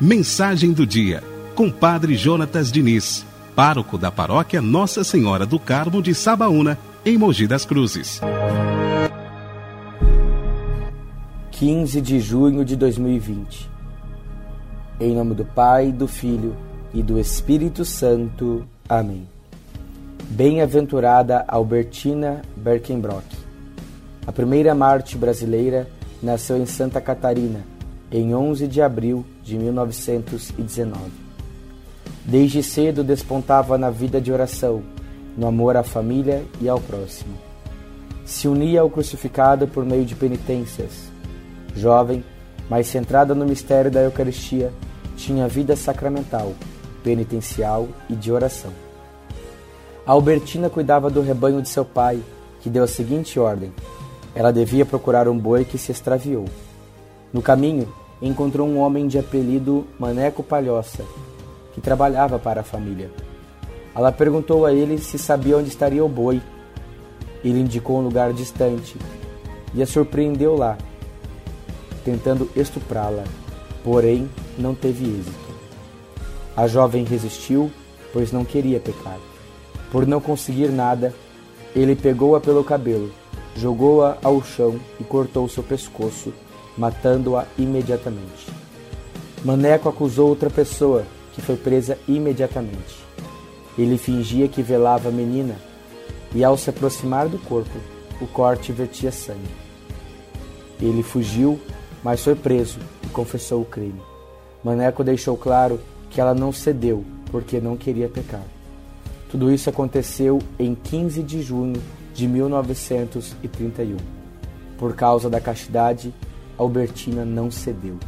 Mensagem do dia, com Padre Jonatas Diniz, pároco da paróquia Nossa Senhora do Carmo de Sabaúna, em Mogi das Cruzes. 15 de junho de 2020. Em nome do Pai, do Filho e do Espírito Santo. Amém. Bem-aventurada Albertina Berkenbrock. A primeira Marte brasileira nasceu em Santa Catarina em 11 de abril de 1919. Desde cedo despontava na vida de oração, no amor à família e ao próximo. Se unia ao crucificado por meio de penitências. Jovem, mas centrada no mistério da Eucaristia, tinha vida sacramental, penitencial e de oração. Albertina cuidava do rebanho de seu pai, que deu a seguinte ordem: ela devia procurar um boi que se extraviou. No caminho, encontrou um homem de apelido Maneco Palhoça, que trabalhava para a família. Ela perguntou a ele se sabia onde estaria o boi. Ele indicou um lugar distante e a surpreendeu lá, tentando estuprá-la, porém não teve êxito. A jovem resistiu, pois não queria pecar. Por não conseguir nada, ele pegou-a pelo cabelo jogou-a ao chão e cortou seu pescoço, matando-a imediatamente. Maneco acusou outra pessoa, que foi presa imediatamente. Ele fingia que velava a menina, e ao se aproximar do corpo, o corte vertia sangue. Ele fugiu, mas foi preso e confessou o crime. Maneco deixou claro que ela não cedeu porque não queria pecar. Tudo isso aconteceu em 15 de junho de 1931. Por causa da castidade, Albertina não cedeu.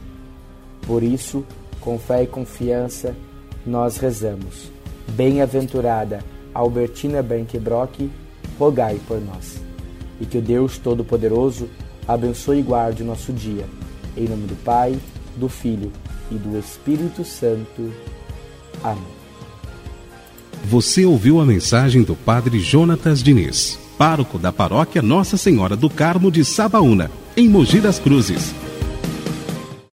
Por isso, com fé e confiança, nós rezamos. Bem-aventurada Albertina Benquebrock, rogai por nós. E que o Deus Todo-Poderoso abençoe e guarde o nosso dia. Em nome do Pai, do Filho e do Espírito Santo. Amém. Você ouviu a mensagem do Padre Jonatas Diniz pároco da paróquia Nossa Senhora do Carmo de Sabaúna, em Mogi das Cruzes.